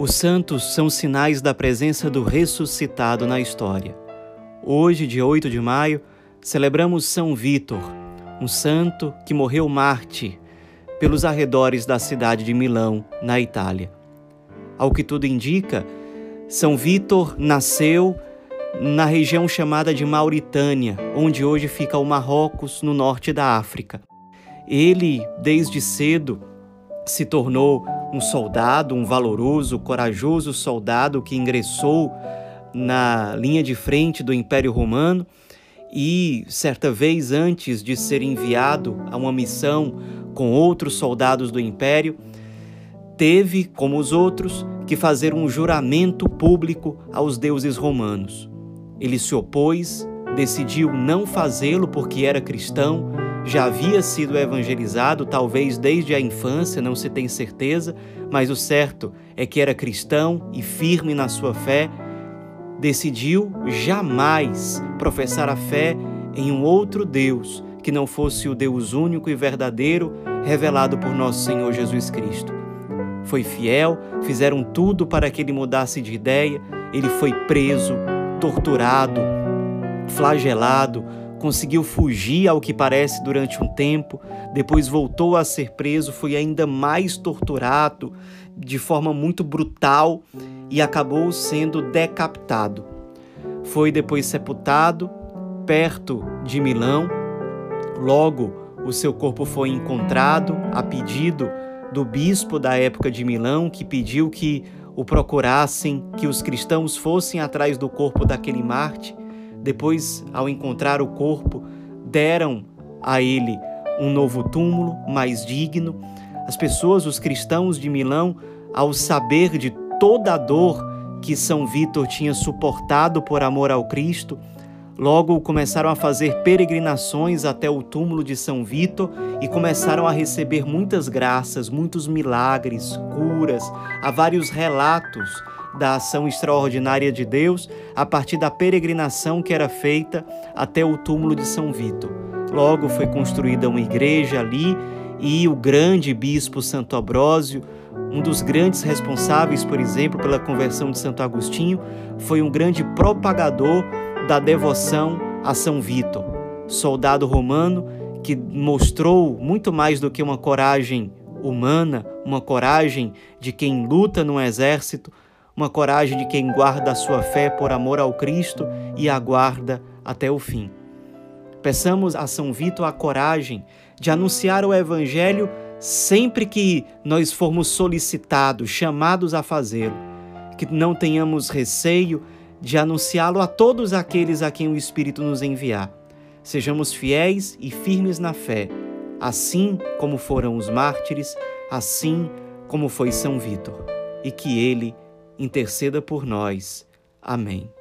Os santos são sinais da presença do ressuscitado na história. Hoje, dia 8 de maio, celebramos São Vítor, um santo que morreu mártir pelos arredores da cidade de Milão, na Itália. Ao que tudo indica, São Vítor nasceu na região chamada de Mauritânia, onde hoje fica o Marrocos, no norte da África. Ele, desde cedo, se tornou um soldado, um valoroso, corajoso soldado que ingressou na linha de frente do Império Romano e, certa vez antes de ser enviado a uma missão com outros soldados do Império, teve, como os outros, que fazer um juramento público aos deuses romanos. Ele se opôs, decidiu não fazê-lo porque era cristão já havia sido evangelizado, talvez desde a infância, não se tem certeza, mas o certo é que era cristão e firme na sua fé, decidiu jamais professar a fé em um outro Deus que não fosse o Deus único e verdadeiro revelado por nosso Senhor Jesus Cristo. Foi fiel, fizeram tudo para que ele mudasse de ideia, ele foi preso, torturado, flagelado, conseguiu fugir ao que parece durante um tempo, depois voltou a ser preso, foi ainda mais torturado de forma muito brutal e acabou sendo decapitado. Foi depois sepultado perto de Milão. Logo, o seu corpo foi encontrado a pedido do bispo da época de Milão, que pediu que o procurassem, que os cristãos fossem atrás do corpo daquele Marte depois, ao encontrar o corpo, deram a ele um novo túmulo mais digno. As pessoas, os cristãos de Milão, ao saber de toda a dor que São Vítor tinha suportado por amor ao Cristo, logo começaram a fazer peregrinações até o túmulo de São Vítor e começaram a receber muitas graças, muitos milagres, curas, há vários relatos da ação extraordinária de Deus a partir da peregrinação que era feita até o túmulo de São Vito. Logo foi construída uma igreja ali e o grande bispo Santo Ambrósio, um dos grandes responsáveis, por exemplo, pela conversão de Santo Agostinho, foi um grande propagador da devoção a São Vito, soldado romano que mostrou muito mais do que uma coragem humana, uma coragem de quem luta no exército, uma coragem de quem guarda a sua fé por amor ao Cristo e aguarda até o fim. Peçamos a São Vito a coragem de anunciar o Evangelho sempre que nós formos solicitados, chamados a fazê-lo, que não tenhamos receio de anunciá-lo a todos aqueles a quem o Espírito nos enviar. Sejamos fiéis e firmes na fé, assim como foram os mártires, assim como foi São Vítor, e que ele interceda por nós. Amém.